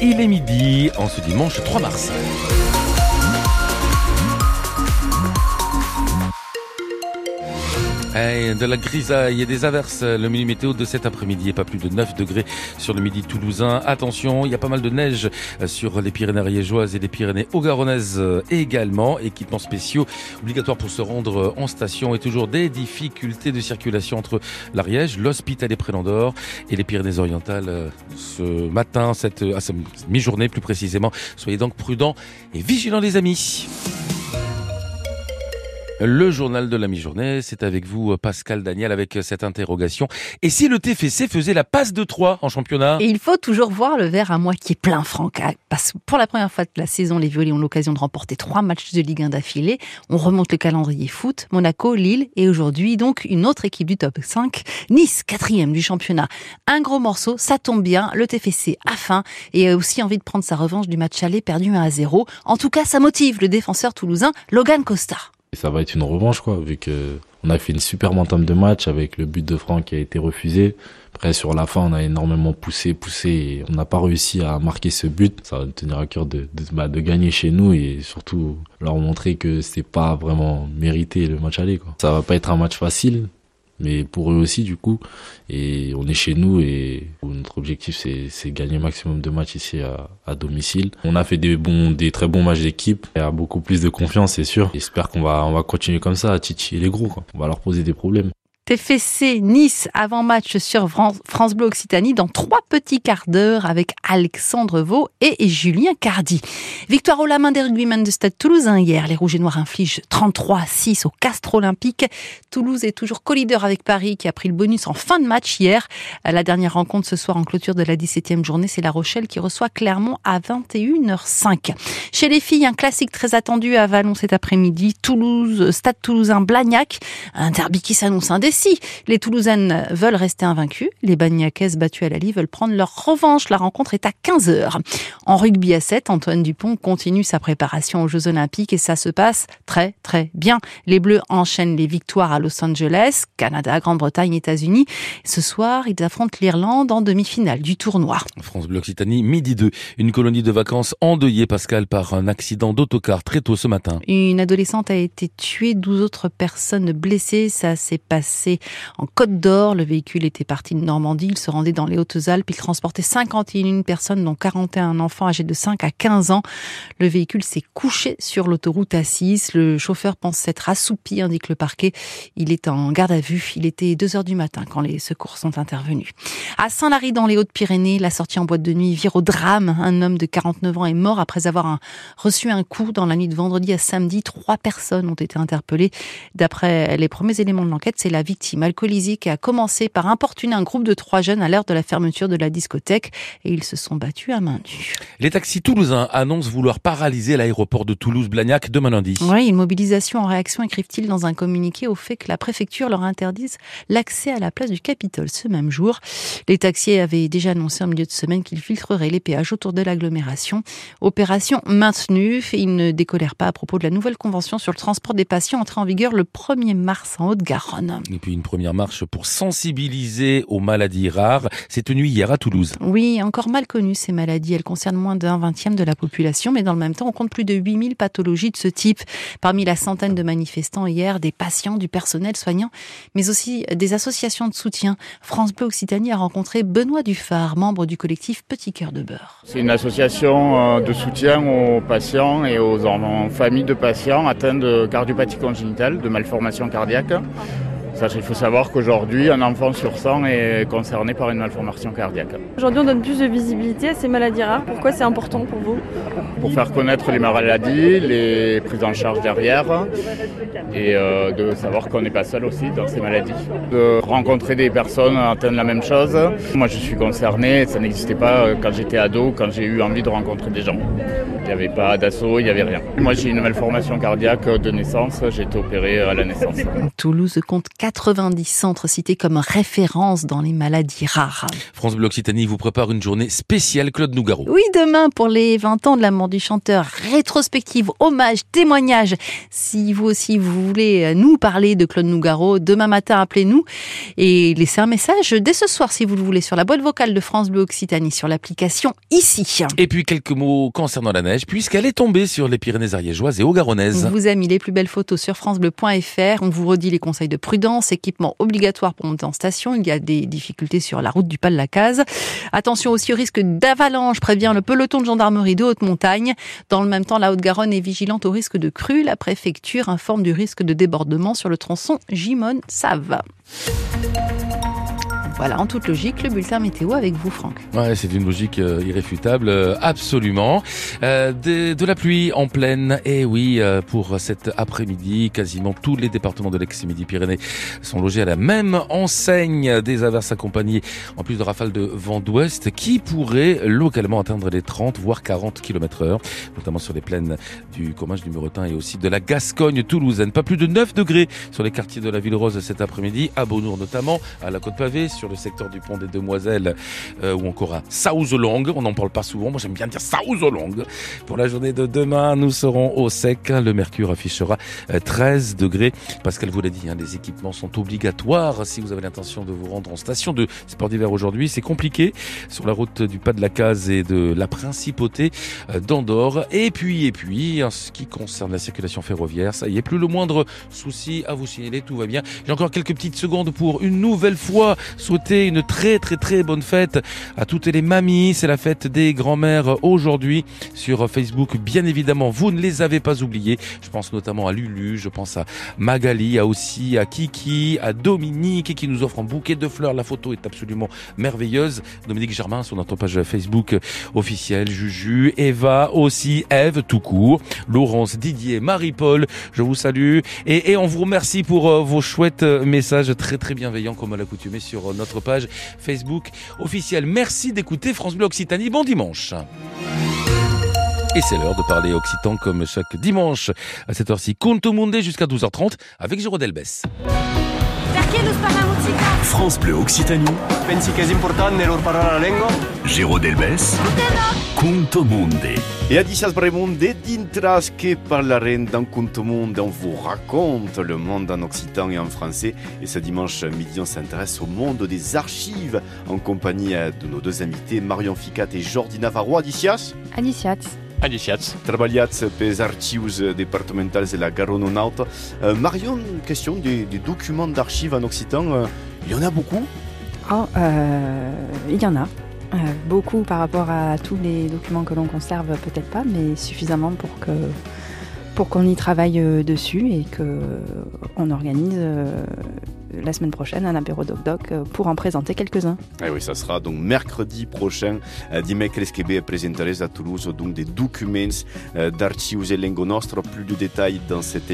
il est midi en ce dimanche 3 mars. De la grisaille et des averses. Le mini météo de cet après-midi est pas plus de 9 degrés sur le midi toulousain. Attention, il y a pas mal de neige sur les Pyrénées ariégeoises et les Pyrénées haut-garonnaises également. Équipements spéciaux obligatoires pour se rendre en station et toujours des difficultés de circulation entre l'Ariège, l'Hospital et Prélandor et les Pyrénées-Orientales ce matin, cette, à cette mi-journée plus précisément. Soyez donc prudents et vigilants les amis. Le journal de la mi-journée, c'est avec vous Pascal Daniel avec cette interrogation. Et si le TFC faisait la passe de 3 en championnat? Et il faut toujours voir le verre à moitié plein, Franck. Ah, parce que pour la première fois de la saison, les Violets ont l'occasion de remporter trois matchs de Ligue 1 d'affilée. On remonte le calendrier foot, Monaco, Lille et aujourd'hui donc une autre équipe du top 5, Nice, quatrième du championnat. Un gros morceau, ça tombe bien, le TFC a faim et a aussi envie de prendre sa revanche du match aller perdu 1 à 0. En tout cas, ça motive le défenseur toulousain Logan Costa. Ça va être une revanche, quoi, vu que on a fait une super entame de match avec le but de Franck qui a été refusé. Après, sur la fin, on a énormément poussé, poussé et on n'a pas réussi à marquer ce but. Ça va nous tenir à cœur de, de, bah, de gagner chez nous et surtout leur montrer que c'est pas vraiment mérité le match aller, quoi. Ça va pas être un match facile, mais pour eux aussi du coup. Et on est chez nous et notre objectif c'est gagner maximum de matchs ici à, domicile. On a fait des bons, des très bons matchs d'équipe. Il y a beaucoup plus de confiance, c'est sûr. J'espère qu'on va, on va continuer comme ça à titiller les gros. Quoi. On va leur poser des problèmes. TFC Nice avant-match sur France Bleu Occitanie dans trois petits quarts d'heure avec Alexandre Vaux et Julien Cardi. Victoire au la main des rugbymen de Stade Toulousain hier. Les Rouges et Noirs infligent 33-6 au Castre Olympique. Toulouse est toujours co-leader avec Paris qui a pris le bonus en fin de match hier. La dernière rencontre ce soir en clôture de la 17e journée, c'est La Rochelle qui reçoit Clermont à 21h05. Chez les filles, un classique très attendu à Vallon cet après-midi. Toulouse, Stade Toulousain Blagnac. Un derby qui s'annonce indécis si les Toulousaines veulent rester invaincues, les Bagnacaises battues à la Lille veulent prendre leur revanche. La rencontre est à 15h. En rugby à 7, Antoine Dupont continue sa préparation aux Jeux Olympiques et ça se passe très très bien. Les Bleus enchaînent les victoires à Los Angeles, Canada, Grande-Bretagne, États-Unis. Ce soir, ils affrontent l'Irlande en demi-finale du tournoi. France Bleu Occitanie, midi 2. Une colonie de vacances endeuillée, Pascal, par un accident d'autocar très tôt ce matin. Une adolescente a été tuée, 12 autres personnes blessées. Ça s'est passé en Côte d'Or. Le véhicule était parti de Normandie. Il se rendait dans les Hautes-Alpes. Il transportait 51 personnes, dont 41 enfants âgés de 5 à 15 ans. Le véhicule s'est couché sur l'autoroute A6. Le chauffeur pense s'être assoupi, indique le parquet. Il est en garde à vue. Il était 2 heures du matin quand les secours sont intervenus. À Saint-Lary, dans les Hautes-Pyrénées, la sortie en boîte de nuit vire au drame. Un homme de 49 ans est mort après avoir reçu un coup dans la nuit de vendredi à samedi. Trois personnes ont été interpellées. D'après les premiers éléments de l'enquête, c'est la victime victime alcoolisée a commencé par importuner un groupe de trois jeunes à l'heure de la fermeture de la discothèque et ils se sont battus à main nue. Les taxis toulousains annoncent vouloir paralyser l'aéroport de Toulouse-Blagnac demain lundi. Oui, une mobilisation en réaction, écrivent-ils dans un communiqué au fait que la préfecture leur interdise l'accès à la place du Capitole ce même jour. Les taxis avaient déjà annoncé en milieu de semaine qu'ils filtreraient les péages autour de l'agglomération. Opération maintenue. Ils ne décolèrent pas à propos de la nouvelle convention sur le transport des patients entrée en vigueur le 1er mars en Haute-Garonne une première marche pour sensibiliser aux maladies rares. C'est tenue hier à Toulouse. Oui, encore mal connues ces maladies. Elles concernent moins d'un vingtième de la population, mais dans le même temps, on compte plus de 8000 pathologies de ce type. Parmi la centaine de manifestants hier, des patients, du personnel soignant, mais aussi des associations de soutien. France Bleu Occitanie a rencontré Benoît Dufard, membre du collectif Petit Cœur de Beurre. C'est une association euh, de soutien aux patients et aux familles de patients atteints de cardiopathie congénitale, de malformation il faut savoir qu'aujourd'hui, un enfant sur 100 est concerné par une malformation cardiaque. Aujourd'hui, on donne plus de visibilité à ces maladies rares. Pourquoi c'est important pour vous Pour faire connaître les maladies, les prises en charge derrière et euh, de savoir qu'on n'est pas seul aussi dans ces maladies. De rencontrer des personnes atteintes de la même chose. Moi, je suis concerné, ça n'existait pas euh, quand j'étais ado, quand j'ai eu envie de rencontrer des gens. Il n'y avait pas d'assaut, il n'y avait rien. Moi, j'ai une malformation cardiaque de naissance, j'ai été opéré à la naissance. Toulouse compte 4 90 centres cités comme référence dans les maladies rares. France Bleu Occitanie vous prépare une journée spéciale Claude Nougaro. Oui, demain pour les 20 ans de la mort du chanteur, rétrospective, hommage, témoignage. Si vous aussi vous voulez nous parler de Claude Nougaro, demain matin appelez-nous et laissez un message dès ce soir si vous le voulez sur la boîte vocale de France Bleu Occitanie sur l'application ici. Et puis quelques mots concernant la neige puisqu'elle est tombée sur les Pyrénées ariégeoises et Haut-Garonnaises. On vous a mis les plus belles photos sur francebleu.fr. On vous redit les conseils de prudence, équipement obligatoire pour monter en station. Il y a des difficultés sur la route du pas de la case. Attention aussi au risque d'avalanche, prévient le peloton de gendarmerie de haute montagne. Dans le même temps, la Haute-Garonne est vigilante au risque de crue. La préfecture informe du risque de débordement sur le tronçon Gimone-Save. Voilà, en toute logique, le bulletin météo avec vous, Franck. Ouais, c'est une logique euh, irréfutable, euh, absolument. Euh, de, de, la pluie en pleine, et oui, euh, pour cet après-midi, quasiment tous les départements de l'ex-Midi-Pyrénées sont logés à la même enseigne des averses accompagnées, en plus de rafales de vent d'ouest, qui pourraient localement atteindre les 30 voire 40 km heure, notamment sur les plaines du Comminges, du Muretin et aussi de la Gascogne toulousaine. Pas plus de 9 degrés sur les quartiers de la Ville Rose cet après-midi, à Beaunour notamment, à la Côte-Pavée, sur le secteur du pont des Demoiselles euh, ou encore à Saouzolong. On n'en parle pas souvent. Moi, j'aime bien dire Saouzolong. Pour la journée de demain, nous serons au sec. Le mercure affichera 13 degrés. Pascal vous l'a dit, hein, les équipements sont obligatoires si vous avez l'intention de vous rendre en station de sport d'hiver aujourd'hui. C'est compliqué sur la route du pas de la case et de la principauté d'Andorre. Et puis, et puis, en ce qui concerne la circulation ferroviaire, ça y est, plus le moindre souci à vous signaler. Tout va bien. J'ai encore quelques petites secondes pour une nouvelle fois souhaiter une très très très bonne fête à toutes les mamies. C'est la fête des grands-mères aujourd'hui sur Facebook. Bien évidemment, vous ne les avez pas oubliées. Je pense notamment à Lulu, je pense à Magali, à aussi à Kiki, à Dominique qui nous offre un bouquet de fleurs. La photo est absolument merveilleuse. Dominique Germain sur notre page Facebook officielle. Juju, Eva aussi, Eve tout court, Laurence, Didier, Marie-Paul. Je vous salue et, et, on vous remercie pour euh, vos chouettes messages très très bienveillants comme à l'accoutumée sur notre page Facebook officielle. Merci d'écouter France Bleu Occitanie. Bon dimanche. Et c'est l'heure de parler occitan comme chaque dimanche à cette heure-ci. Conto Monde jusqu'à 12h30 avec Géraud Delbès. France Bleu Occitanie. Pensi che importante lor parlare la lingua? Giro Delbes. Conto Monde. Et à Bremonde, d'intras que parlarem dans Conto Monde, on vous raconte le monde en occitan et en français. Et ce dimanche midi, on s'intéresse au monde des archives en compagnie de nos deux invités, Marion Ficat et Jordi Navarro. Adicias Adiciats. Adiciats. Treballiats pels archius départementals de la Garonne-Nord. Euh, Marion, question des, des documents d'archives en occitan. Euh, il y en a beaucoup? Oh, euh, il y en a. Euh, beaucoup par rapport à tous les documents que l'on conserve, peut-être pas, mais suffisamment pour que pour qu'on y travaille euh, dessus et que on organise euh, la semaine prochaine un apéro doc doc euh, pour en présenter quelques-uns. Eh oui, ça sera donc mercredi prochain. Euh, dimecres que ve presentarez à Toulouse donc des documents euh, d'archives et lengo nostro. Plus de détails dans cette